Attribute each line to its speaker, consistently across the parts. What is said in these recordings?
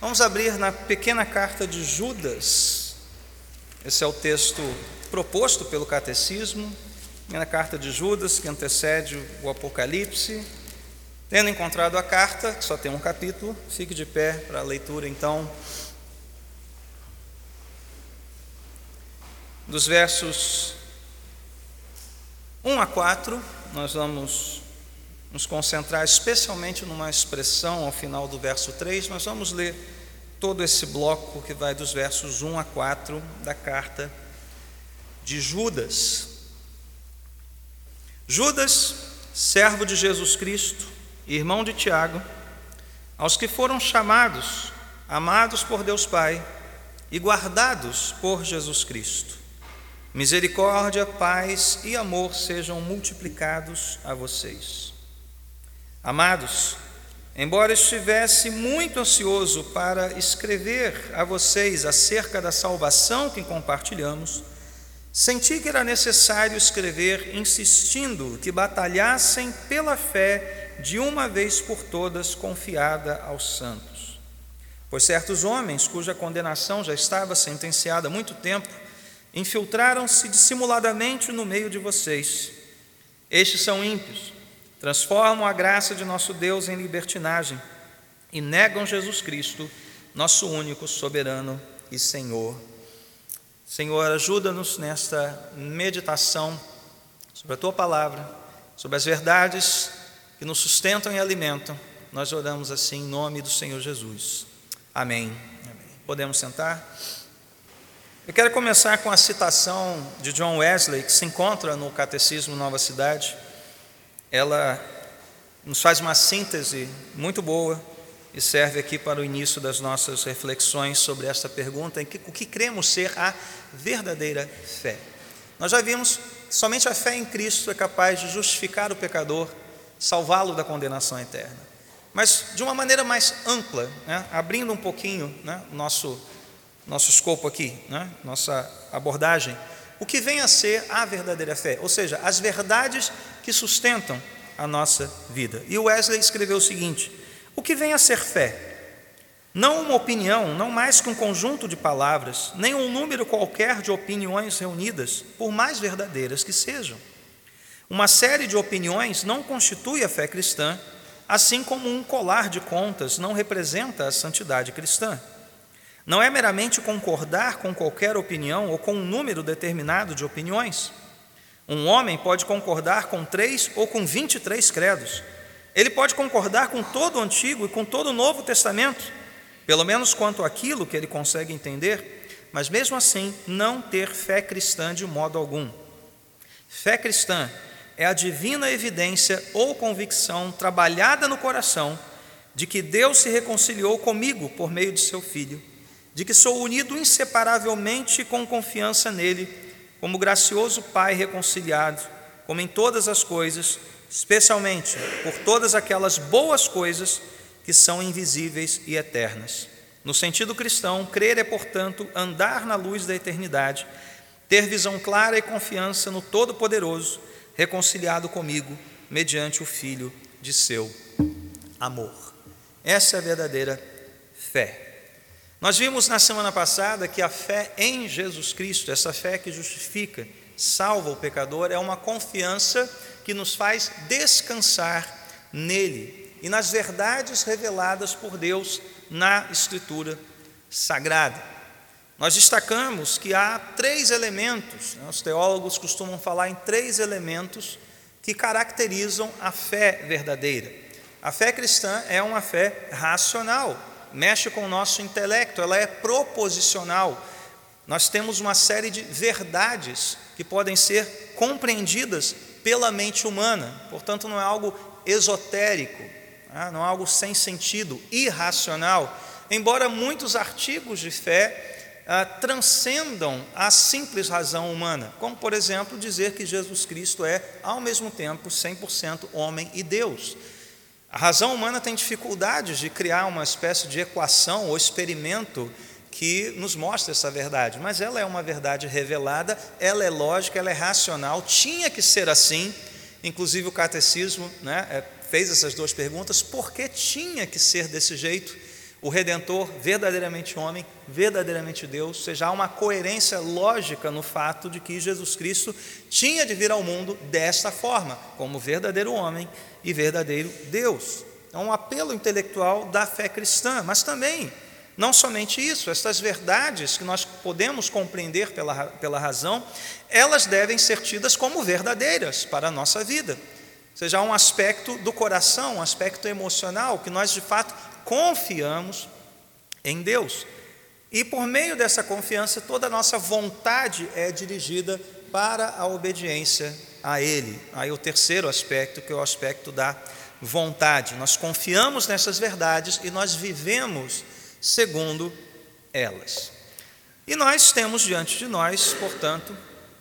Speaker 1: Vamos abrir na pequena carta de Judas. Esse é o texto proposto pelo catecismo, na carta de Judas, que antecede o Apocalipse. Tendo encontrado a carta, que só tem um capítulo, fique de pé para a leitura então. Dos versos 1 a 4, nós vamos nos concentrar especialmente numa expressão ao final do verso 3. Nós vamos ler todo esse bloco que vai dos versos 1 a 4 da carta de Judas. Judas, servo de Jesus Cristo, irmão de Tiago, aos que foram chamados, amados por Deus Pai e guardados por Jesus Cristo. Misericórdia, paz e amor sejam multiplicados a vocês. Amados, embora estivesse muito ansioso para escrever a vocês acerca da salvação que compartilhamos, senti que era necessário escrever insistindo que batalhassem pela fé de uma vez por todas confiada aos santos. Pois certos homens, cuja condenação já estava sentenciada há muito tempo, infiltraram-se dissimuladamente no meio de vocês. Estes são ímpios transformam a graça de nosso Deus em libertinagem e negam Jesus Cristo, nosso único soberano e Senhor. Senhor, ajuda-nos nesta meditação sobre a tua palavra, sobre as verdades que nos sustentam e alimentam. Nós oramos assim em nome do Senhor Jesus. Amém. Amém. Podemos sentar? Eu quero começar com a citação de John Wesley, que se encontra no Catecismo Nova Cidade ela nos faz uma síntese muito boa e serve aqui para o início das nossas reflexões sobre esta pergunta: o que cremos ser a verdadeira fé? Nós já vimos que somente a fé em Cristo é capaz de justificar o pecador, salvá-lo da condenação eterna. Mas de uma maneira mais ampla, né, abrindo um pouquinho né, nosso, nosso escopo aqui, né, nossa abordagem, o que vem a ser a verdadeira fé, ou seja, as verdades que sustentam a nossa vida. E Wesley escreveu o seguinte: o que vem a ser fé? Não uma opinião, não mais que um conjunto de palavras, nem um número qualquer de opiniões reunidas, por mais verdadeiras que sejam. Uma série de opiniões não constitui a fé cristã, assim como um colar de contas não representa a santidade cristã. Não é meramente concordar com qualquer opinião ou com um número determinado de opiniões. Um homem pode concordar com três ou com vinte e três credos. Ele pode concordar com todo o Antigo e com todo o Novo Testamento, pelo menos quanto àquilo que ele consegue entender, mas mesmo assim não ter fé cristã de modo algum. Fé cristã é a divina evidência ou convicção trabalhada no coração de que Deus se reconciliou comigo por meio de seu Filho de que sou unido inseparavelmente com confiança nele, como gracioso Pai reconciliado, como em todas as coisas, especialmente por todas aquelas boas coisas que são invisíveis e eternas. No sentido cristão, crer é, portanto, andar na luz da eternidade, ter visão clara e confiança no Todo-Poderoso, reconciliado comigo, mediante o Filho de seu amor. Essa é a verdadeira fé. Nós vimos na semana passada que a fé em Jesus Cristo, essa fé que justifica, salva o pecador, é uma confiança que nos faz descansar nele e nas verdades reveladas por Deus na Escritura Sagrada. Nós destacamos que há três elementos, né, os teólogos costumam falar em três elementos que caracterizam a fé verdadeira. A fé cristã é uma fé racional, mexe com o nosso intelecto, ela é proposicional. Nós temos uma série de verdades que podem ser compreendidas pela mente humana, portanto, não é algo esotérico, né? não é algo sem sentido, irracional. Embora muitos artigos de fé ah, transcendam a simples razão humana, como, por exemplo, dizer que Jesus Cristo é, ao mesmo tempo, 100% homem e Deus. A razão humana tem dificuldades de criar uma espécie de equação ou experimento que nos mostre essa verdade, mas ela é uma verdade revelada, ela é lógica, ela é racional, tinha que ser assim. Inclusive, o catecismo né, é, fez essas duas perguntas: por que tinha que ser desse jeito? O Redentor verdadeiramente homem, verdadeiramente Deus, seja, há uma coerência lógica no fato de que Jesus Cristo tinha de vir ao mundo desta forma, como verdadeiro homem e verdadeiro Deus. É um apelo intelectual da fé cristã, mas também, não somente isso, estas verdades que nós podemos compreender pela, pela razão, elas devem ser tidas como verdadeiras para a nossa vida. Ou seja, há um aspecto do coração, um aspecto emocional, que nós de fato confiamos em Deus. E por meio dessa confiança, toda a nossa vontade é dirigida para a obediência a Ele. Aí o terceiro aspecto, que é o aspecto da vontade. Nós confiamos nessas verdades e nós vivemos segundo elas. E nós temos diante de nós, portanto,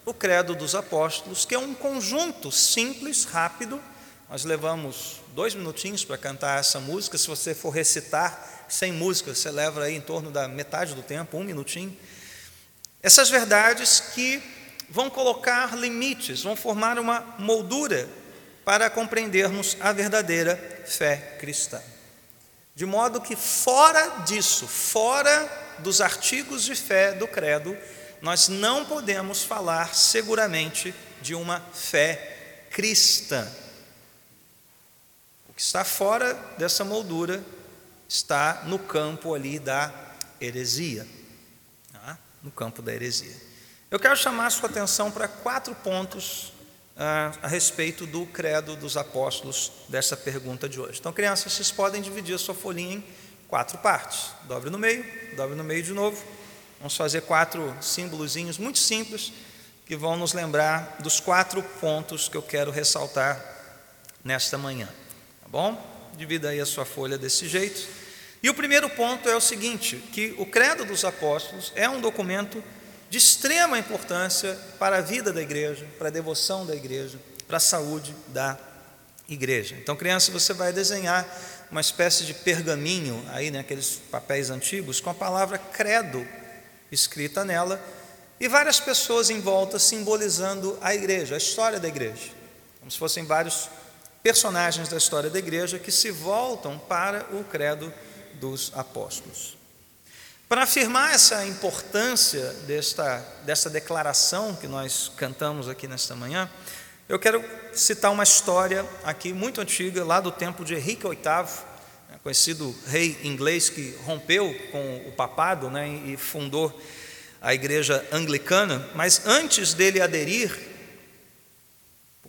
Speaker 1: o Credo dos Apóstolos, que é um conjunto simples, rápido. Nós levamos dois minutinhos para cantar essa música. Se você for recitar sem música, você leva aí em torno da metade do tempo, um minutinho. Essas verdades que vão colocar limites, vão formar uma moldura para compreendermos a verdadeira fé cristã. De modo que, fora disso, fora dos artigos de fé do Credo, nós não podemos falar seguramente de uma fé cristã que está fora dessa moldura está no campo ali da heresia. Tá? No campo da heresia. Eu quero chamar a sua atenção para quatro pontos ah, a respeito do credo dos apóstolos dessa pergunta de hoje. Então, crianças, vocês podem dividir a sua folhinha em quatro partes. Dobre no meio, dobre no meio de novo. Vamos fazer quatro símbolozinhos muito simples que vão nos lembrar dos quatro pontos que eu quero ressaltar nesta manhã. Tá bom? Divida aí a sua folha desse jeito. E o primeiro ponto é o seguinte: que o Credo dos Apóstolos é um documento de extrema importância para a vida da igreja, para a devoção da igreja, para a saúde da igreja. Então, criança, você vai desenhar uma espécie de pergaminho aí, né, aqueles papéis antigos, com a palavra credo escrita nela, e várias pessoas em volta simbolizando a igreja, a história da igreja, como se fossem vários personagens da história da igreja que se voltam para o credo dos apóstolos. Para afirmar essa importância desta, dessa declaração que nós cantamos aqui nesta manhã, eu quero citar uma história aqui muito antiga, lá do tempo de Henrique VIII, né, conhecido rei inglês que rompeu com o papado né, e fundou a igreja anglicana, mas antes dele aderir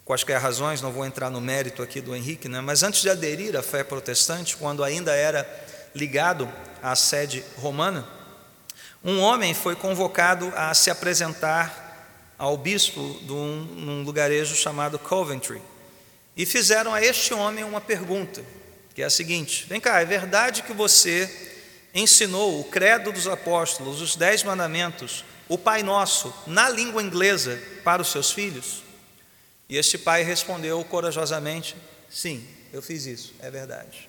Speaker 1: quaisquer razões, não vou entrar no mérito aqui do Henrique, né? mas antes de aderir à fé protestante, quando ainda era ligado à sede romana, um homem foi convocado a se apresentar ao bispo de um, lugarejo chamado Coventry. E fizeram a este homem uma pergunta, que é a seguinte: Vem cá, é verdade que você ensinou o credo dos apóstolos, os dez mandamentos, o Pai Nosso, na língua inglesa para os seus filhos? E este pai respondeu corajosamente: Sim, eu fiz isso, é verdade.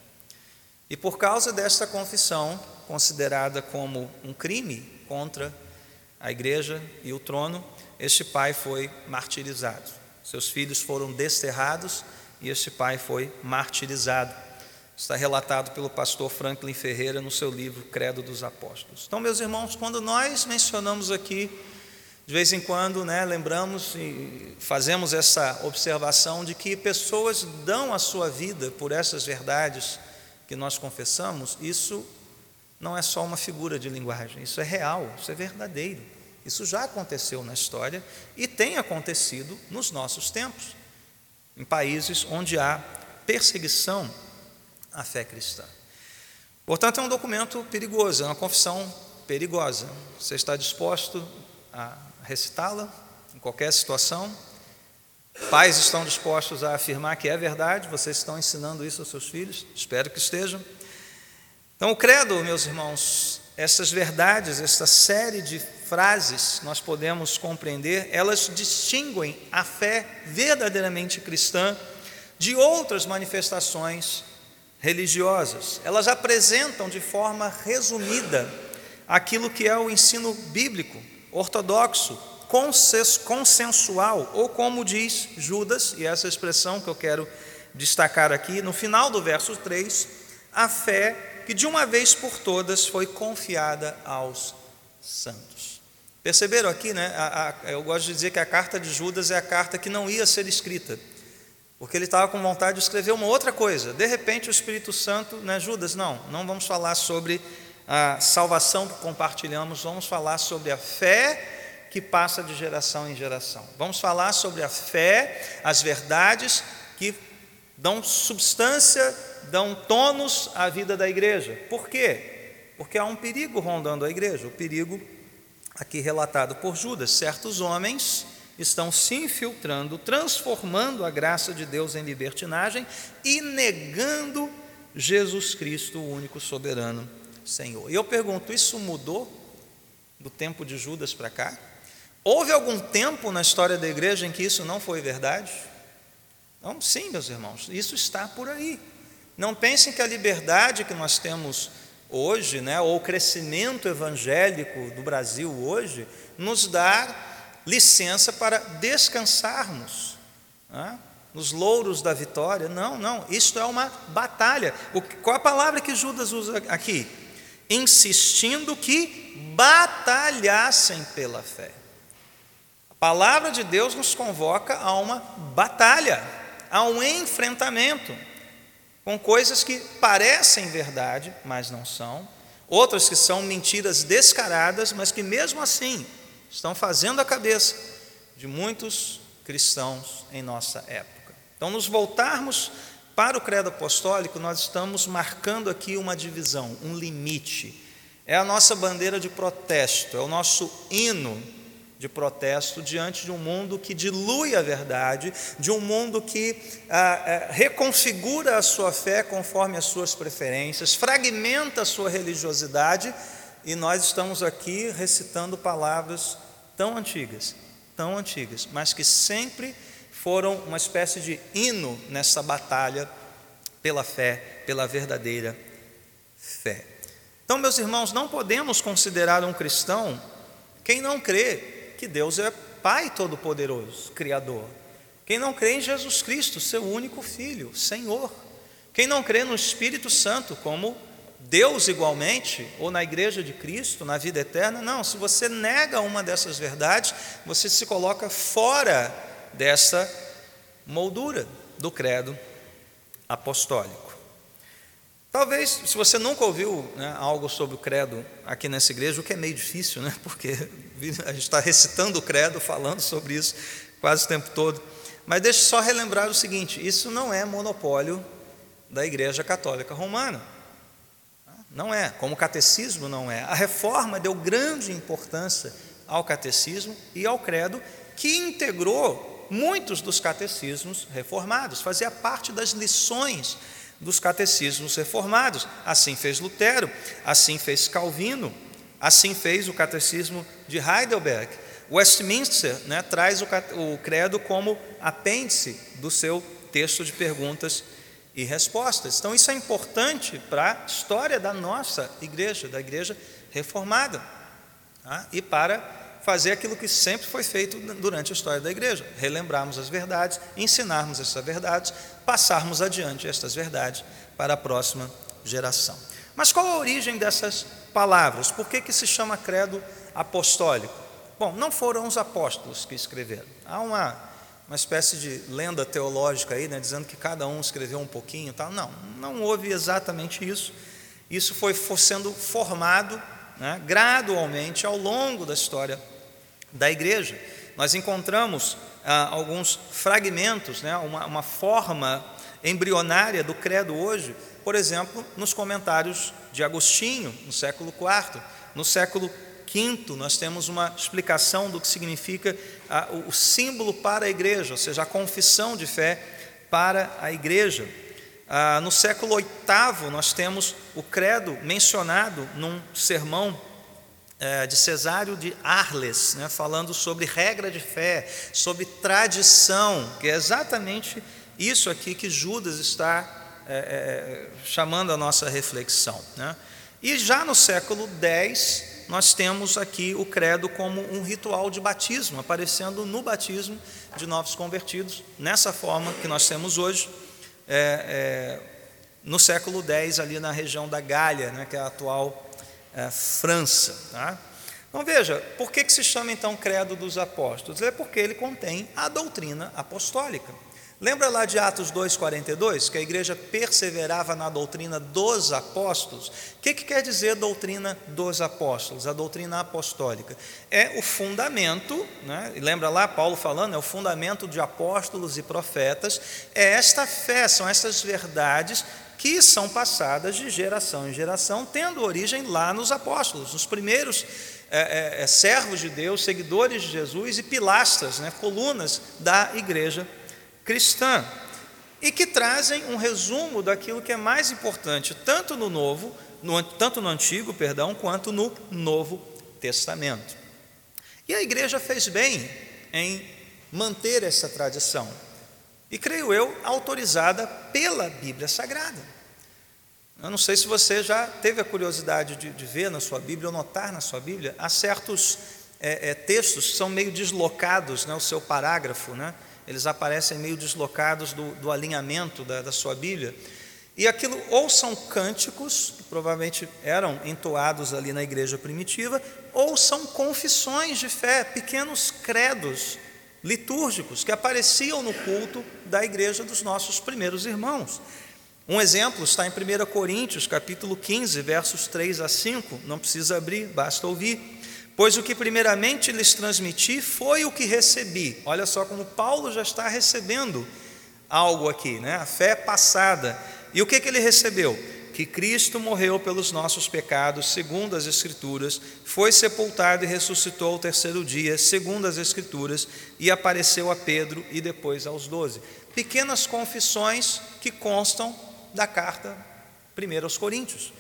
Speaker 1: E por causa desta confissão, considerada como um crime contra a igreja e o trono, este pai foi martirizado. Seus filhos foram desterrados e este pai foi martirizado. Está relatado pelo pastor Franklin Ferreira no seu livro Credo dos Apóstolos. Então, meus irmãos, quando nós mencionamos aqui de vez em quando, né, lembramos e fazemos essa observação de que pessoas dão a sua vida por essas verdades que nós confessamos, isso não é só uma figura de linguagem, isso é real, isso é verdadeiro. Isso já aconteceu na história e tem acontecido nos nossos tempos, em países onde há perseguição à fé cristã. Portanto, é um documento perigoso, é uma confissão perigosa. Você está disposto a recitá-la em qualquer situação. Pais estão dispostos a afirmar que é verdade, vocês estão ensinando isso aos seus filhos, espero que estejam. Então, o credo, meus irmãos, essas verdades, essa série de frases nós podemos compreender, elas distinguem a fé verdadeiramente cristã de outras manifestações religiosas. Elas apresentam de forma resumida aquilo que é o ensino bíblico ortodoxo, consensual, ou como diz Judas, e essa expressão que eu quero destacar aqui, no final do verso 3, a fé que de uma vez por todas foi confiada aos santos. Perceberam aqui, né? A, a, eu gosto de dizer que a carta de Judas é a carta que não ia ser escrita, porque ele estava com vontade de escrever uma outra coisa. De repente, o Espírito Santo, né, Judas, não, não vamos falar sobre a salvação que compartilhamos, vamos falar sobre a fé que passa de geração em geração. Vamos falar sobre a fé, as verdades que dão substância, dão tônus à vida da igreja. Por quê? Porque há um perigo rondando a igreja, o perigo aqui relatado por Judas. Certos homens estão se infiltrando, transformando a graça de Deus em libertinagem e negando Jesus Cristo, o único soberano Senhor. E eu pergunto: isso mudou do tempo de Judas para cá? Houve algum tempo na história da igreja em que isso não foi verdade? Não, sim, meus irmãos, isso está por aí. Não pensem que a liberdade que nós temos hoje, né, ou o crescimento evangélico do Brasil hoje, nos dá licença para descansarmos né, nos louros da vitória. Não, não, isto é uma batalha. O, qual a palavra que Judas usa aqui? Insistindo que batalhassem pela fé. A palavra de Deus nos convoca a uma batalha, a um enfrentamento com coisas que parecem verdade, mas não são, outras que são mentiras descaradas, mas que mesmo assim estão fazendo a cabeça de muitos cristãos em nossa época. Então, nos voltarmos para o credo apostólico, nós estamos marcando aqui uma divisão, um limite. É a nossa bandeira de protesto, é o nosso hino de protesto diante de um mundo que dilui a verdade, de um mundo que ah, ah, reconfigura a sua fé conforme as suas preferências, fragmenta a sua religiosidade, e nós estamos aqui recitando palavras tão antigas, tão antigas, mas que sempre foram uma espécie de hino nessa batalha pela fé, pela verdadeira fé. Então, meus irmãos, não podemos considerar um cristão quem não crê que Deus é Pai Todo-Poderoso, Criador. Quem não crê em Jesus Cristo, seu único Filho, Senhor. Quem não crê no Espírito Santo como Deus igualmente, ou na igreja de Cristo, na vida eterna, não. Se você nega uma dessas verdades, você se coloca fora dessa moldura do credo apostólico. Talvez, se você nunca ouviu né, algo sobre o credo aqui nessa igreja, o que é meio difícil, né, porque a gente está recitando o credo, falando sobre isso quase o tempo todo. Mas deixe só relembrar o seguinte: isso não é monopólio da Igreja Católica Romana. Não é, como o catecismo não é. A reforma deu grande importância ao catecismo e ao credo, que integrou muitos dos catecismos reformados, fazia parte das lições dos catecismos reformados. Assim fez Lutero, assim fez Calvino, assim fez o catecismo de Heidelberg. Westminster né, traz o, o credo como apêndice do seu texto de perguntas e respostas. Então, isso é importante para a história da nossa igreja, da igreja reformada, tá? e para fazer aquilo que sempre foi feito durante a história da igreja: relembrarmos as verdades, ensinarmos essas verdades, passarmos adiante estas verdades para a próxima geração. Mas qual a origem dessas palavras? Por que, que se chama credo apostólico? Bom, não foram os apóstolos que escreveram. Há uma, uma espécie de lenda teológica aí, né, dizendo que cada um escreveu um pouquinho. Tal. Não, não houve exatamente isso. Isso foi, sendo formado né, gradualmente ao longo da história da igreja. Nós encontramos ah, alguns fragmentos, né, uma, uma forma embrionária do credo hoje, por exemplo, nos comentários de Agostinho, no século IV. No século V, nós temos uma explicação do que significa ah, o símbolo para a igreja, ou seja, a confissão de fé para a igreja. Ah, no século VIII, nós temos o credo mencionado num sermão eh, de Cesário de Arles, né, falando sobre regra de fé, sobre tradição, que é exatamente isso aqui que Judas está é, é, chamando a nossa reflexão. Né? E já no século X, nós temos aqui o credo como um ritual de batismo, aparecendo no batismo de novos convertidos, nessa forma que nós temos hoje, é, é, no século X, ali na região da Gália, né, que é a atual é, França. Tá? Então veja, por que, que se chama então Credo dos Apóstolos? É porque ele contém a doutrina apostólica. Lembra lá de Atos 2,42, que a igreja perseverava na doutrina dos apóstolos? O que, que quer dizer doutrina dos apóstolos? A doutrina apostólica é o fundamento, né? lembra lá Paulo falando, é o fundamento de apóstolos e profetas, é esta fé, são essas verdades que são passadas de geração em geração, tendo origem lá nos apóstolos, nos primeiros é, é, é servos de Deus, seguidores de Jesus e pilastras, né? colunas da igreja cristã e que trazem um resumo daquilo que é mais importante, tanto no Novo, no, tanto no Antigo, perdão, quanto no Novo Testamento. E a igreja fez bem em manter essa tradição, e creio eu, autorizada pela Bíblia Sagrada. Eu não sei se você já teve a curiosidade de, de ver na sua Bíblia ou notar na sua Bíblia, há certos é, é, textos que são meio deslocados, né, o seu parágrafo, né? Eles aparecem meio deslocados do, do alinhamento da, da sua Bíblia. E aquilo ou são cânticos, que provavelmente eram entoados ali na igreja primitiva, ou são confissões de fé, pequenos credos litúrgicos que apareciam no culto da igreja dos nossos primeiros irmãos. Um exemplo está em 1 Coríntios, capítulo 15, versos 3 a 5, não precisa abrir, basta ouvir. Pois o que primeiramente lhes transmiti foi o que recebi. Olha só como Paulo já está recebendo algo aqui, né? A fé passada. E o que, que ele recebeu? Que Cristo morreu pelos nossos pecados, segundo as Escrituras, foi sepultado e ressuscitou ao terceiro dia, segundo as Escrituras, e apareceu a Pedro e depois aos doze. Pequenas confissões que constam da carta 1 aos Coríntios.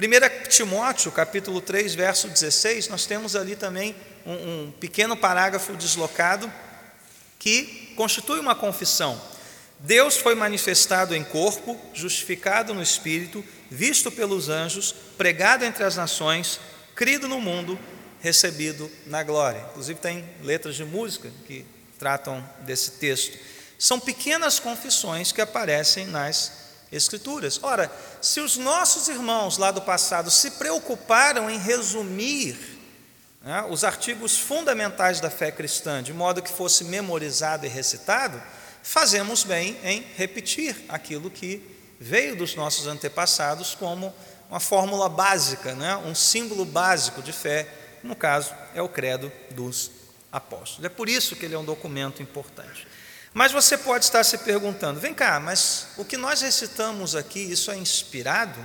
Speaker 1: 1 Timóteo, capítulo 3, verso 16, nós temos ali também um, um pequeno parágrafo deslocado que constitui uma confissão. Deus foi manifestado em corpo, justificado no espírito, visto pelos anjos, pregado entre as nações, crido no mundo, recebido na glória. Inclusive tem letras de música que tratam desse texto. São pequenas confissões que aparecem nas Escrituras. Ora, se os nossos irmãos lá do passado se preocuparam em resumir né, os artigos fundamentais da fé cristã, de modo que fosse memorizado e recitado, fazemos bem em repetir aquilo que veio dos nossos antepassados como uma fórmula básica, né, um símbolo básico de fé, no caso é o credo dos apóstolos. É por isso que ele é um documento importante. Mas você pode estar se perguntando: vem cá, mas o que nós recitamos aqui, isso é inspirado?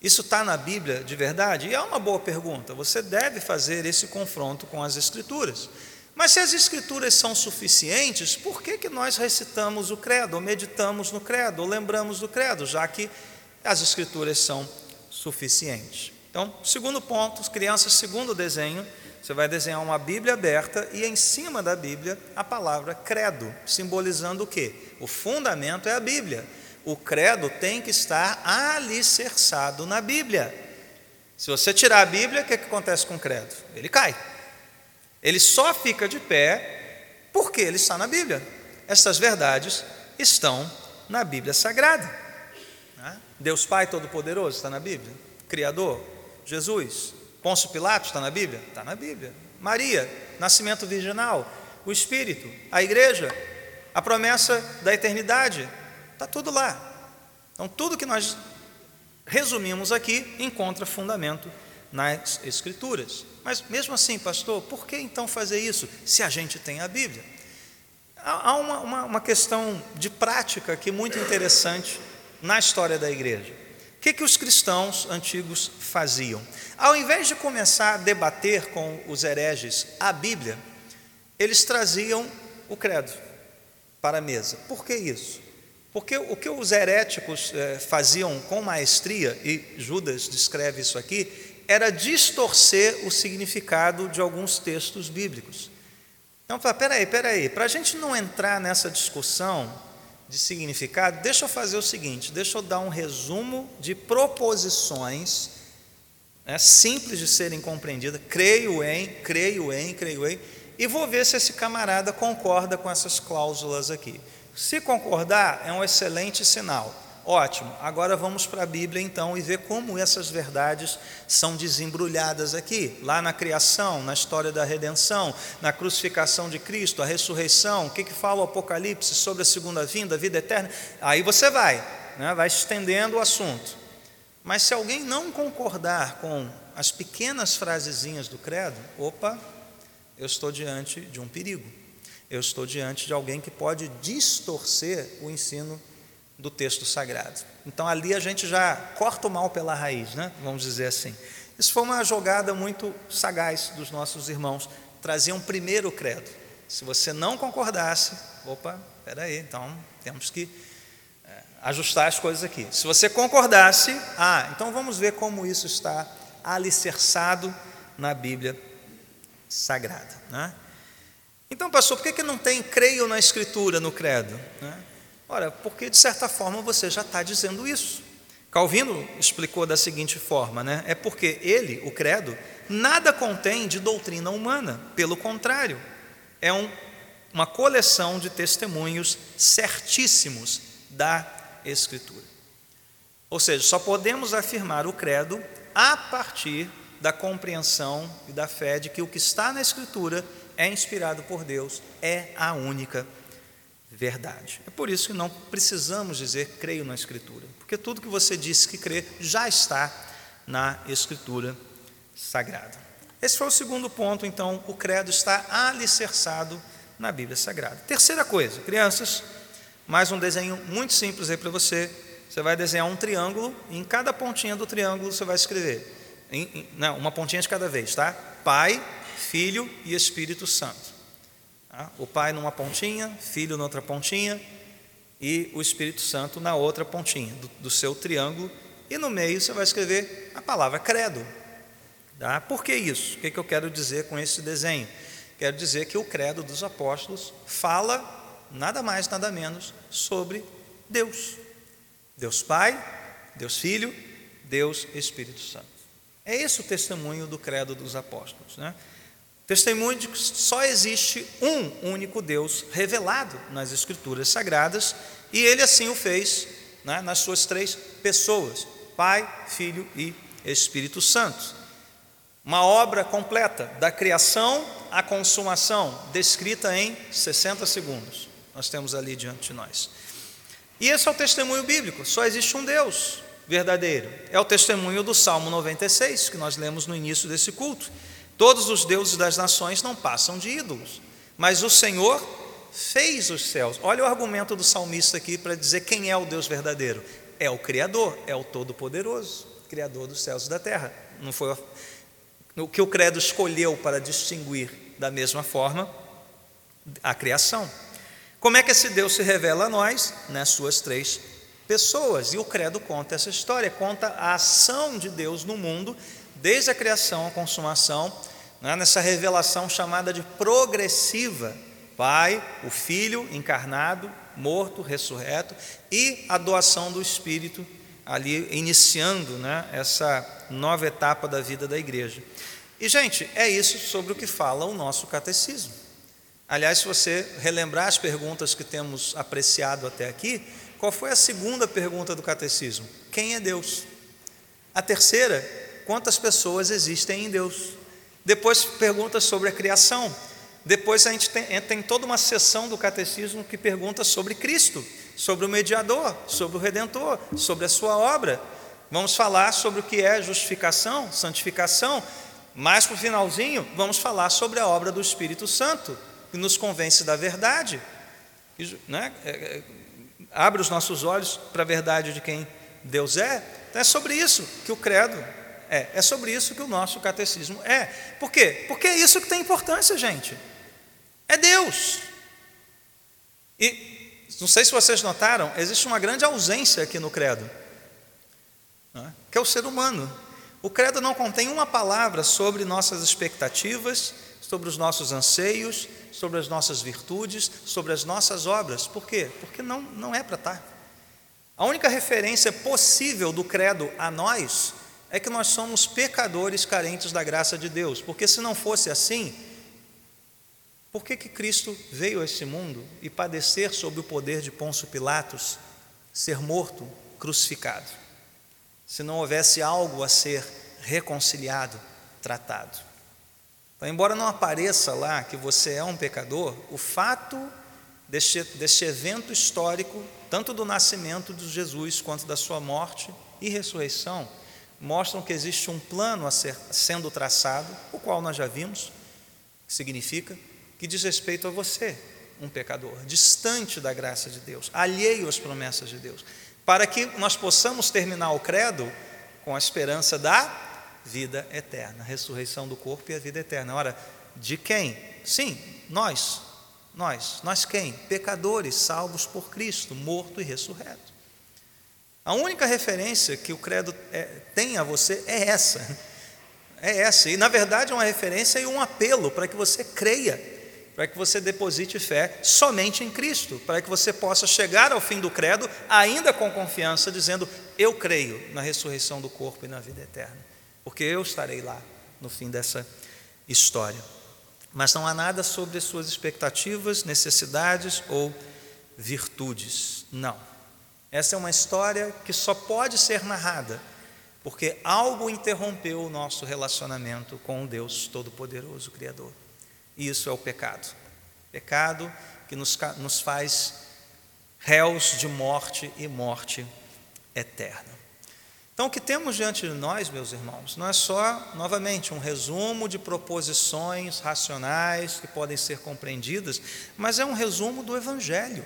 Speaker 1: Isso está na Bíblia de verdade? E é uma boa pergunta. Você deve fazer esse confronto com as Escrituras. Mas se as Escrituras são suficientes, por que, que nós recitamos o credo, ou meditamos no credo, ou lembramos do credo, já que as Escrituras são suficientes? Então, segundo ponto, crianças, segundo desenho, você vai desenhar uma Bíblia aberta e em cima da Bíblia a palavra credo, simbolizando o quê? O fundamento é a Bíblia. O credo tem que estar alicerçado na Bíblia. Se você tirar a Bíblia, o que, é que acontece com o credo? Ele cai. Ele só fica de pé porque ele está na Bíblia. Essas verdades estão na Bíblia Sagrada. Né? Deus Pai Todo-Poderoso está na Bíblia. Criador, Jesus, Pôncio Pilatos está na Bíblia? Está na Bíblia. Maria, nascimento virginal, o Espírito, a igreja, a promessa da eternidade, está tudo lá. Então, tudo que nós resumimos aqui encontra fundamento nas Escrituras. Mas mesmo assim, pastor, por que então fazer isso se a gente tem a Bíblia? Há uma, uma, uma questão de prática aqui muito interessante na história da igreja que, que os cristãos antigos faziam? Ao invés de começar a debater com os hereges a Bíblia, eles traziam o credo para a mesa. Por que isso? Porque o que os heréticos eh, faziam com maestria, e Judas descreve isso aqui, era distorcer o significado de alguns textos bíblicos. Então, peraí, peraí, para a gente não entrar nessa discussão de significado, deixa eu fazer o seguinte: deixa eu dar um resumo de proposições né, simples de serem compreendidas. Creio em, creio em, creio em, e vou ver se esse camarada concorda com essas cláusulas aqui. Se concordar, é um excelente sinal. Ótimo. Agora vamos para a Bíblia então e ver como essas verdades são desembrulhadas aqui, lá na criação, na história da redenção, na crucificação de Cristo, a ressurreição, o que, que fala o Apocalipse sobre a segunda vinda, a vida eterna. Aí você vai, né, vai estendendo o assunto. Mas se alguém não concordar com as pequenas frasezinhas do credo, opa, eu estou diante de um perigo. Eu estou diante de alguém que pode distorcer o ensino do texto sagrado. Então ali a gente já corta o mal pela raiz, né? vamos dizer assim. Isso foi uma jogada muito sagaz dos nossos irmãos. Traziam primeiro o credo. Se você não concordasse, opa, peraí, então temos que é, ajustar as coisas aqui. Se você concordasse, ah, então vamos ver como isso está alicerçado na Bíblia Sagrada. Né? Então, pastor, por que, que não tem creio na Escritura no credo? Né? Ora, porque de certa forma você já está dizendo isso. Calvino explicou da seguinte forma, né? É porque ele, o credo, nada contém de doutrina humana, pelo contrário, é um, uma coleção de testemunhos certíssimos da Escritura. Ou seja, só podemos afirmar o credo a partir da compreensão e da fé de que o que está na Escritura é inspirado por Deus, é a única verdade. É por isso que não precisamos dizer creio na Escritura, porque tudo que você disse que crê já está na Escritura Sagrada. Esse foi o segundo ponto, então, o credo está alicerçado na Bíblia Sagrada. Terceira coisa, crianças, mais um desenho muito simples aí para você. Você vai desenhar um triângulo e em cada pontinha do triângulo você vai escrever, em, em, não, uma pontinha de cada vez, tá? Pai, Filho e Espírito Santo. O Pai numa pontinha, Filho na outra pontinha e o Espírito Santo na outra pontinha do, do seu triângulo. E no meio você vai escrever a palavra credo. Tá? Por que isso? O que, que eu quero dizer com esse desenho? Quero dizer que o credo dos apóstolos fala nada mais, nada menos sobre Deus. Deus Pai, Deus Filho, Deus Espírito Santo. É esse o testemunho do credo dos apóstolos. Né? Testemunho de que só existe um único Deus revelado nas Escrituras Sagradas, e ele assim o fez né, nas suas três pessoas: Pai, Filho e Espírito Santo. Uma obra completa, da criação à consumação, descrita em 60 segundos. Nós temos ali diante de nós. E esse é o testemunho bíblico: só existe um Deus verdadeiro. É o testemunho do Salmo 96, que nós lemos no início desse culto. Todos os deuses das nações não passam de ídolos, mas o Senhor fez os céus. Olha o argumento do salmista aqui para dizer quem é o Deus verdadeiro. É o Criador, é o Todo-Poderoso, Criador dos céus e da terra. Não foi o que o credo escolheu para distinguir da mesma forma a criação. Como é que esse Deus se revela a nós? Nas suas três pessoas. E o credo conta essa história, conta a ação de Deus no mundo desde a criação à consumação, né, nessa revelação chamada de progressiva: Pai, o Filho encarnado, morto, ressurreto, e a doação do Espírito, ali iniciando né, essa nova etapa da vida da igreja. E, gente, é isso sobre o que fala o nosso catecismo. Aliás, se você relembrar as perguntas que temos apreciado até aqui, qual foi a segunda pergunta do catecismo? Quem é Deus? A terceira quantas pessoas existem em Deus. Depois pergunta sobre a criação. Depois a gente tem, tem toda uma sessão do catecismo que pergunta sobre Cristo, sobre o mediador, sobre o redentor, sobre a sua obra. Vamos falar sobre o que é justificação, santificação, mais para o finalzinho, vamos falar sobre a obra do Espírito Santo, que nos convence da verdade, né? É, é, abre os nossos olhos para a verdade de quem Deus é. Então é sobre isso que o credo é, é sobre isso que o nosso catecismo é. Por quê? Porque é isso que tem importância, gente. É Deus. E não sei se vocês notaram, existe uma grande ausência aqui no credo, é? que é o ser humano. O credo não contém uma palavra sobre nossas expectativas, sobre os nossos anseios, sobre as nossas virtudes, sobre as nossas obras. Por quê? Porque não, não é para estar. A única referência possível do credo a nós é que nós somos pecadores carentes da graça de Deus, porque se não fosse assim, por que, que Cristo veio a esse mundo e padecer sob o poder de Pôncio Pilatos, ser morto crucificado, se não houvesse algo a ser reconciliado, tratado. Então, embora não apareça lá que você é um pecador, o fato deste, deste evento histórico, tanto do nascimento de Jesus quanto da sua morte e ressurreição, mostram que existe um plano a ser sendo traçado, o qual nós já vimos, que significa que diz respeito a você, um pecador, distante da graça de Deus, alheio às promessas de Deus, para que nós possamos terminar o credo com a esperança da vida eterna, a ressurreição do corpo e a vida eterna. Ora, de quem? Sim, nós. Nós. Nós quem? Pecadores salvos por Cristo, morto e ressurreto. A única referência que o credo é, tem a você é essa. É essa. E na verdade é uma referência e um apelo para que você creia, para que você deposite fé somente em Cristo, para que você possa chegar ao fim do credo ainda com confiança, dizendo: Eu creio na ressurreição do corpo e na vida eterna, porque eu estarei lá no fim dessa história. Mas não há nada sobre as suas expectativas, necessidades ou virtudes. Não. Essa é uma história que só pode ser narrada porque algo interrompeu o nosso relacionamento com o Deus Todo-Poderoso, Criador. E isso é o pecado. Pecado que nos, nos faz réus de morte e morte eterna. Então, o que temos diante de nós, meus irmãos, não é só, novamente, um resumo de proposições racionais que podem ser compreendidas, mas é um resumo do Evangelho.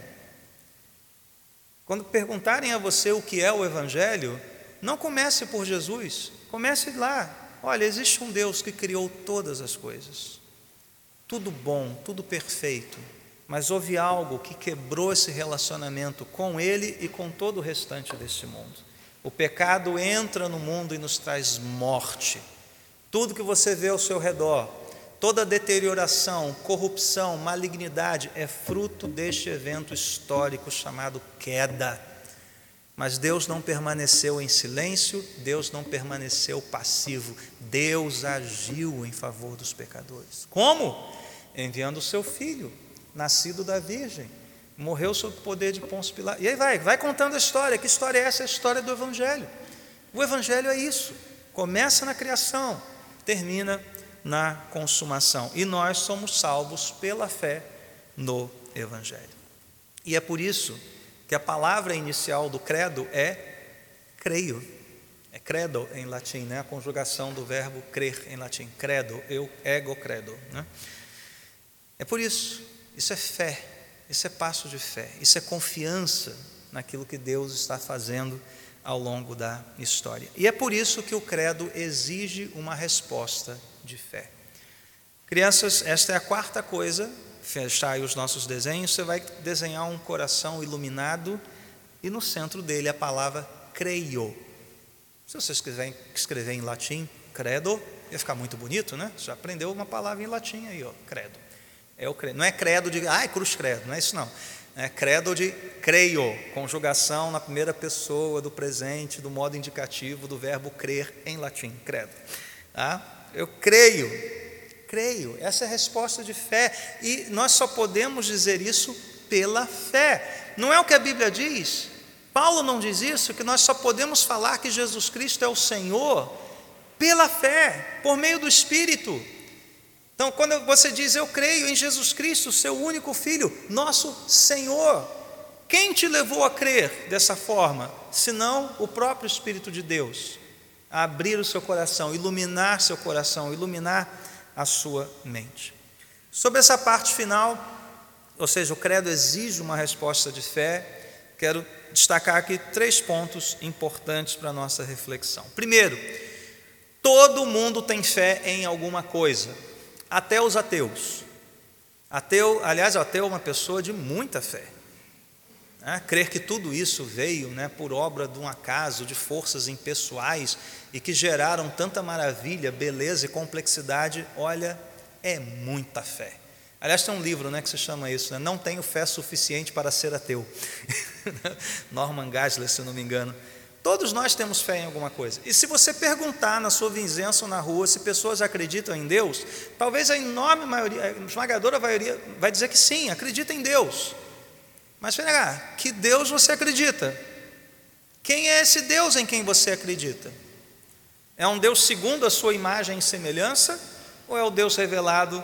Speaker 1: Quando perguntarem a você o que é o Evangelho, não comece por Jesus, comece lá. Olha, existe um Deus que criou todas as coisas, tudo bom, tudo perfeito, mas houve algo que quebrou esse relacionamento com Ele e com todo o restante deste mundo. O pecado entra no mundo e nos traz morte. Tudo que você vê ao seu redor, Toda deterioração, corrupção, malignidade é fruto deste evento histórico chamado queda. Mas Deus não permaneceu em silêncio, Deus não permaneceu passivo, Deus agiu em favor dos pecadores. Como? Enviando o seu filho, nascido da Virgem, morreu sob o poder de Pôncio Pilatos. E aí vai, vai contando a história. Que história é essa? É a história do Evangelho. O Evangelho é isso. Começa na criação, termina na consumação. E nós somos salvos pela fé no Evangelho. E é por isso que a palavra inicial do credo é creio. É credo em latim, né? a conjugação do verbo crer em latim. Credo, eu ego credo. Né? É por isso, isso é fé, isso é passo de fé, isso é confiança naquilo que Deus está fazendo ao longo da história. E é por isso que o credo exige uma resposta de fé. Crianças, esta é a quarta coisa. Fechar aí os nossos desenhos, você vai desenhar um coração iluminado e no centro dele a palavra creio. Se vocês quiserem escrever em latim, credo, ia ficar muito bonito, né? Já aprendeu uma palavra em latim aí, ó, credo. É o credo. Não é credo de, ah, é cruz credo, não é isso não. É credo de creio, conjugação na primeira pessoa do presente, do modo indicativo do verbo crer em latim, credo. Tá? Eu creio, creio. Essa é a resposta de fé. E nós só podemos dizer isso pela fé. Não é o que a Bíblia diz? Paulo não diz isso, que nós só podemos falar que Jesus Cristo é o Senhor pela fé, por meio do Espírito. Então, quando você diz eu creio em Jesus Cristo, seu único Filho, nosso Senhor, quem te levou a crer dessa forma, senão o próprio Espírito de Deus? Abrir o seu coração, iluminar seu coração, iluminar a sua mente. Sobre essa parte final, ou seja, o credo exige uma resposta de fé, quero destacar aqui três pontos importantes para a nossa reflexão. Primeiro, todo mundo tem fé em alguma coisa, até os ateus. Ateu, aliás, o ateu é uma pessoa de muita fé. Né? Crer que tudo isso veio né, por obra de um acaso, de forças impessoais e que geraram tanta maravilha, beleza e complexidade, olha, é muita fé. Aliás, tem um livro né, que se chama isso, né? Não Tenho Fé Suficiente para Ser Ateu. Norman Geisler, se não me engano. Todos nós temos fé em alguma coisa. E se você perguntar na sua vizinhança ou na rua se pessoas acreditam em Deus, talvez a enorme maioria, a esmagadora maioria, vai dizer que sim, acredita em Deus. Mas, pera, que Deus você acredita? Quem é esse Deus em quem você acredita? É um Deus segundo a sua imagem e semelhança ou é o Deus revelado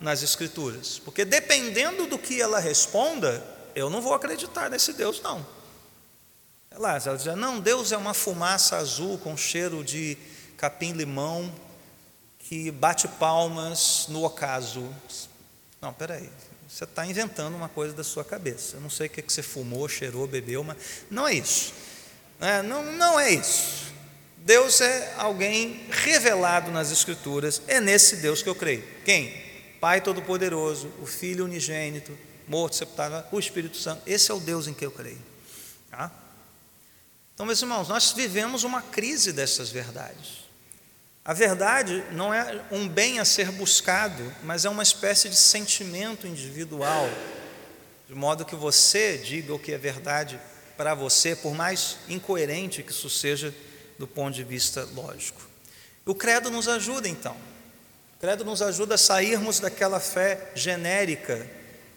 Speaker 1: nas Escrituras? Porque dependendo do que ela responda, eu não vou acreditar nesse Deus, não. Lá, ela diz, não, Deus é uma fumaça azul com cheiro de capim-limão que bate palmas no ocaso. Não, peraí, você está inventando uma coisa da sua cabeça. Eu não sei o que você fumou, cheirou, bebeu, mas não é isso. É, não, não é isso. Deus é alguém revelado nas Escrituras, é nesse Deus que eu creio. Quem? Pai Todo-Poderoso, o Filho unigênito, morto, sepultado, o Espírito Santo. Esse é o Deus em que eu creio. Tá? Então, meus irmãos, nós vivemos uma crise dessas verdades. A verdade não é um bem a ser buscado, mas é uma espécie de sentimento individual, de modo que você diga o que é verdade para você, por mais incoerente que isso seja do ponto de vista lógico. O credo nos ajuda então. O credo nos ajuda a sairmos daquela fé genérica,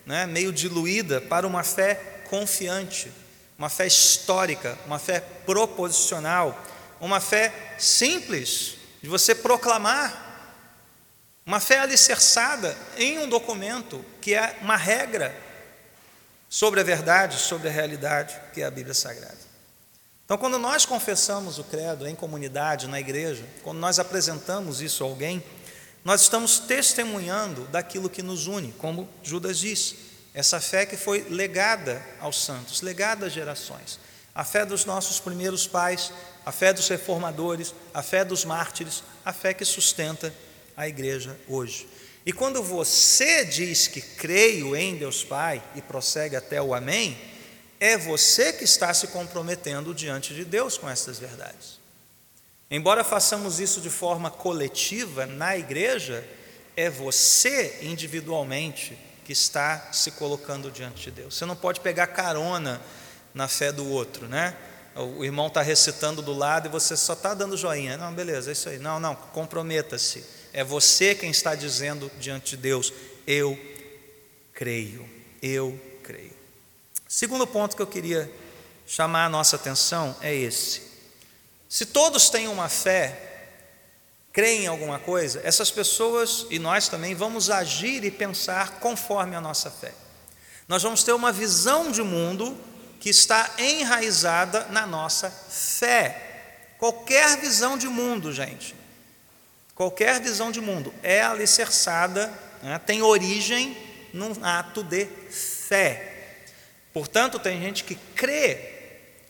Speaker 1: né, meio diluída, para uma fé confiante uma fé histórica, uma fé proposicional, uma fé simples de você proclamar, uma fé alicerçada em um documento que é uma regra sobre a verdade, sobre a realidade que é a Bíblia Sagrada. Então, quando nós confessamos o credo em comunidade, na igreja, quando nós apresentamos isso a alguém, nós estamos testemunhando daquilo que nos une, como Judas disse. Essa fé que foi legada aos santos, legada às gerações. A fé dos nossos primeiros pais, a fé dos reformadores, a fé dos mártires, a fé que sustenta a igreja hoje. E quando você diz que creio em Deus Pai e prossegue até o Amém, é você que está se comprometendo diante de Deus com essas verdades. Embora façamos isso de forma coletiva na igreja, é você individualmente que está se colocando diante de Deus. Você não pode pegar carona na fé do outro, né? O irmão está recitando do lado e você só está dando joinha. Não, beleza, é isso aí. Não, não, comprometa-se. É você quem está dizendo diante de Deus: Eu creio, eu creio. Segundo ponto que eu queria chamar a nossa atenção é esse. Se todos têm uma fé creem em alguma coisa, essas pessoas e nós também vamos agir e pensar conforme a nossa fé. Nós vamos ter uma visão de mundo que está enraizada na nossa fé. Qualquer visão de mundo, gente, qualquer visão de mundo é alicerçada, né, tem origem num ato de fé. Portanto, tem gente que crê,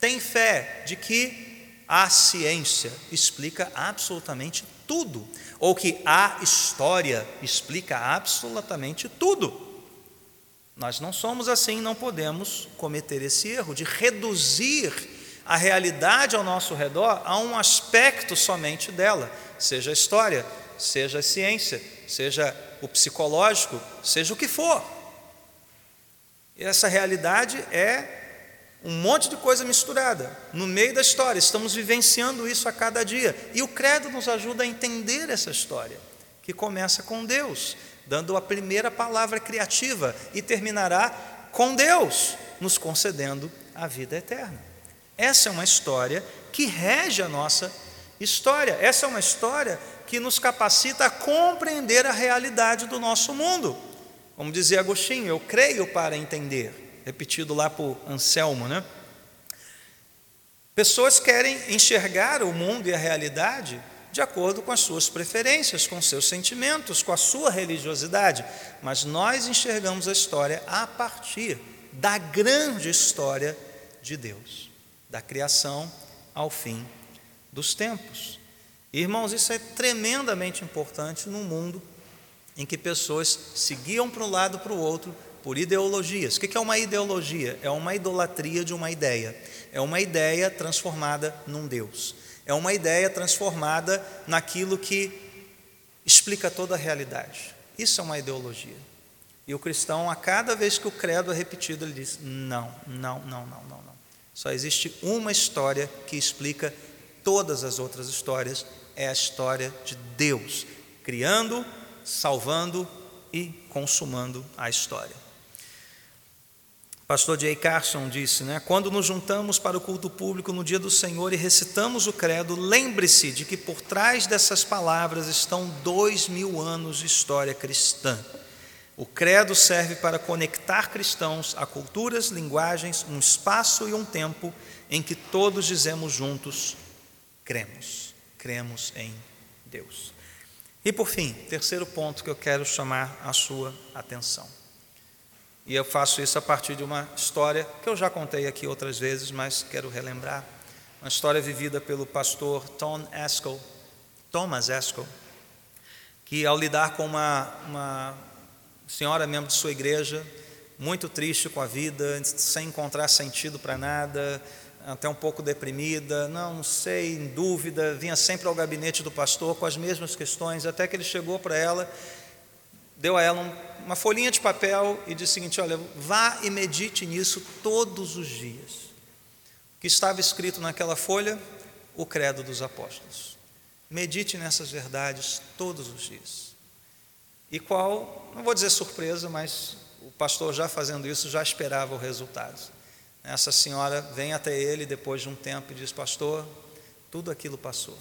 Speaker 1: tem fé de que a ciência explica absolutamente tudo, ou que a história explica absolutamente tudo. Nós não somos assim, não podemos cometer esse erro de reduzir a realidade ao nosso redor a um aspecto somente dela, seja a história, seja a ciência, seja o psicológico, seja o que for. E essa realidade é um monte de coisa misturada no meio da história. Estamos vivenciando isso a cada dia. E o credo nos ajuda a entender essa história, que começa com Deus, dando a primeira palavra criativa e terminará com Deus, nos concedendo a vida eterna. Essa é uma história que rege a nossa história. Essa é uma história que nos capacita a compreender a realidade do nosso mundo. Como dizia Agostinho, eu creio para entender repetido lá por Anselmo, né? Pessoas querem enxergar o mundo e a realidade de acordo com as suas preferências, com seus sentimentos, com a sua religiosidade, mas nós enxergamos a história a partir da grande história de Deus, da criação ao fim dos tempos. Irmãos, isso é tremendamente importante num mundo em que pessoas se guiam para um lado para o outro por ideologias. O que é uma ideologia? É uma idolatria de uma ideia. É uma ideia transformada num Deus. É uma ideia transformada naquilo que explica toda a realidade. Isso é uma ideologia. E o cristão, a cada vez que o credo é repetido, ele diz: não, não, não, não, não, não. Só existe uma história que explica todas as outras histórias, é a história de Deus, criando, salvando e consumando a história. Pastor Jay Carson disse, né? Quando nos juntamos para o culto público no dia do Senhor e recitamos o credo, lembre-se de que por trás dessas palavras estão dois mil anos de história cristã. O credo serve para conectar cristãos a culturas, linguagens, um espaço e um tempo em que todos dizemos juntos: cremos, cremos em Deus. E por fim, terceiro ponto que eu quero chamar a sua atenção. E eu faço isso a partir de uma história que eu já contei aqui outras vezes, mas quero relembrar. Uma história vivida pelo pastor Tom Askell, Thomas Askell, que ao lidar com uma, uma senhora membro de sua igreja, muito triste com a vida, sem encontrar sentido para nada, até um pouco deprimida, não, sei, em dúvida, vinha sempre ao gabinete do pastor com as mesmas questões, até que ele chegou para ela deu a ela uma folhinha de papel e disse o seguinte: Olha, vá e medite nisso todos os dias. O que estava escrito naquela folha? O Credo dos Apóstolos. Medite nessas verdades todos os dias. E qual, não vou dizer surpresa, mas o pastor já fazendo isso já esperava o resultado. Essa senhora vem até ele depois de um tempo e diz: Pastor, tudo aquilo passou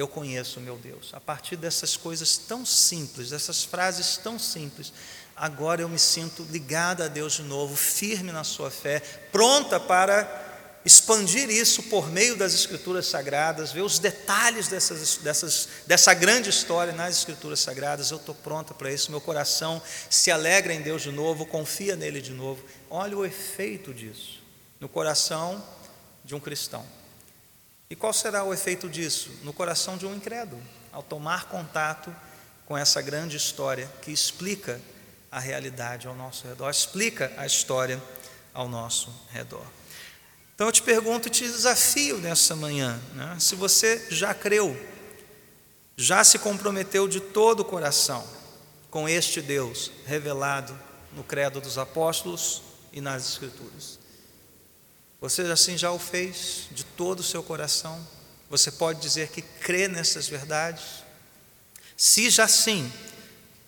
Speaker 1: eu conheço meu Deus. A partir dessas coisas tão simples, dessas frases tão simples, agora eu me sinto ligada a Deus de novo, firme na sua fé, pronta para expandir isso por meio das Escrituras Sagradas, ver os detalhes dessas, dessas, dessa grande história nas Escrituras Sagradas. Eu estou pronta para isso, meu coração se alegra em Deus de novo, confia nele de novo. Olha o efeito disso no coração de um cristão. E qual será o efeito disso no coração de um incrédulo, ao tomar contato com essa grande história que explica a realidade ao nosso redor, explica a história ao nosso redor? Então eu te pergunto e te desafio nessa manhã, né? se você já creu, já se comprometeu de todo o coração com este Deus revelado no Credo dos Apóstolos e nas Escrituras. Você assim já o fez de todo o seu coração? Você pode dizer que crê nessas verdades? Se já sim,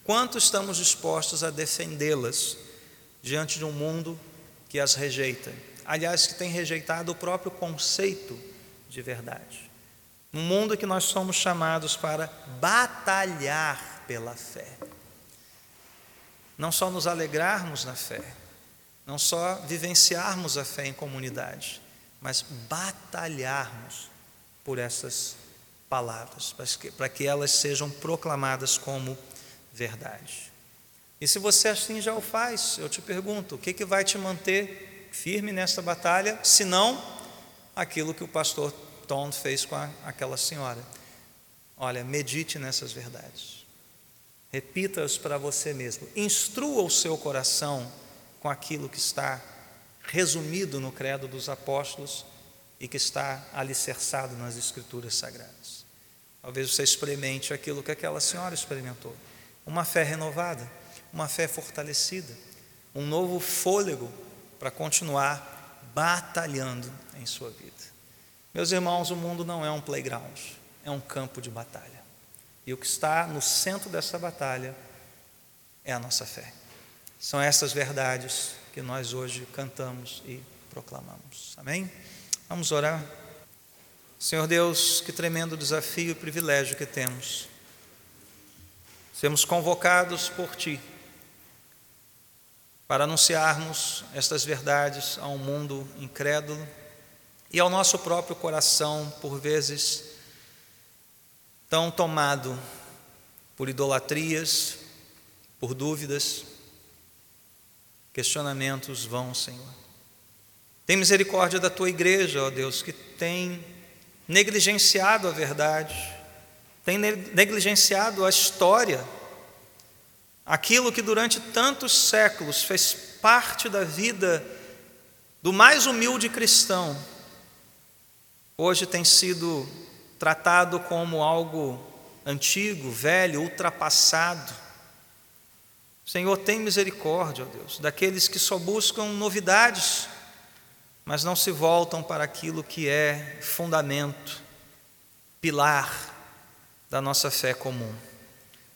Speaker 1: quanto estamos dispostos a defendê-las diante de um mundo que as rejeita? Aliás, que tem rejeitado o próprio conceito de verdade. Um mundo que nós somos chamados para batalhar pela fé. Não só nos alegrarmos na fé, não só vivenciarmos a fé em comunidade, mas batalharmos por essas palavras, para que, para que elas sejam proclamadas como verdade. E se você assim já o faz, eu te pergunto: o que, que vai te manter firme nessa batalha, se não aquilo que o pastor Tom fez com a, aquela senhora? Olha, medite nessas verdades, repita-as para você mesmo, instrua o seu coração com aquilo que está resumido no Credo dos Apóstolos e que está alicerçado nas Escrituras Sagradas. Talvez você experimente aquilo que aquela senhora experimentou: uma fé renovada, uma fé fortalecida, um novo fôlego para continuar batalhando em sua vida. Meus irmãos, o mundo não é um playground, é um campo de batalha. E o que está no centro dessa batalha é a nossa fé. São essas verdades que nós hoje cantamos e proclamamos. Amém? Vamos orar. Senhor Deus, que tremendo desafio e privilégio que temos. Sermos convocados por Ti para anunciarmos estas verdades a um mundo incrédulo e ao nosso próprio coração, por vezes tão tomado por idolatrias, por dúvidas, questionamentos vão, Senhor. Tem misericórdia da tua igreja, ó Deus, que tem negligenciado a verdade, tem negligenciado a história, aquilo que durante tantos séculos fez parte da vida do mais humilde cristão, hoje tem sido tratado como algo antigo, velho, ultrapassado. Senhor, tem misericórdia, ó Deus, daqueles que só buscam novidades, mas não se voltam para aquilo que é fundamento, pilar da nossa fé comum.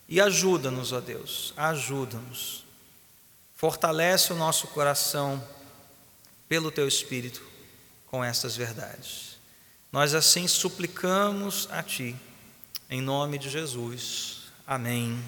Speaker 1: E ajuda-nos, ó Deus, ajuda-nos. Fortalece o nosso coração pelo teu Espírito com estas verdades. Nós assim suplicamos a Ti, em nome de Jesus. Amém.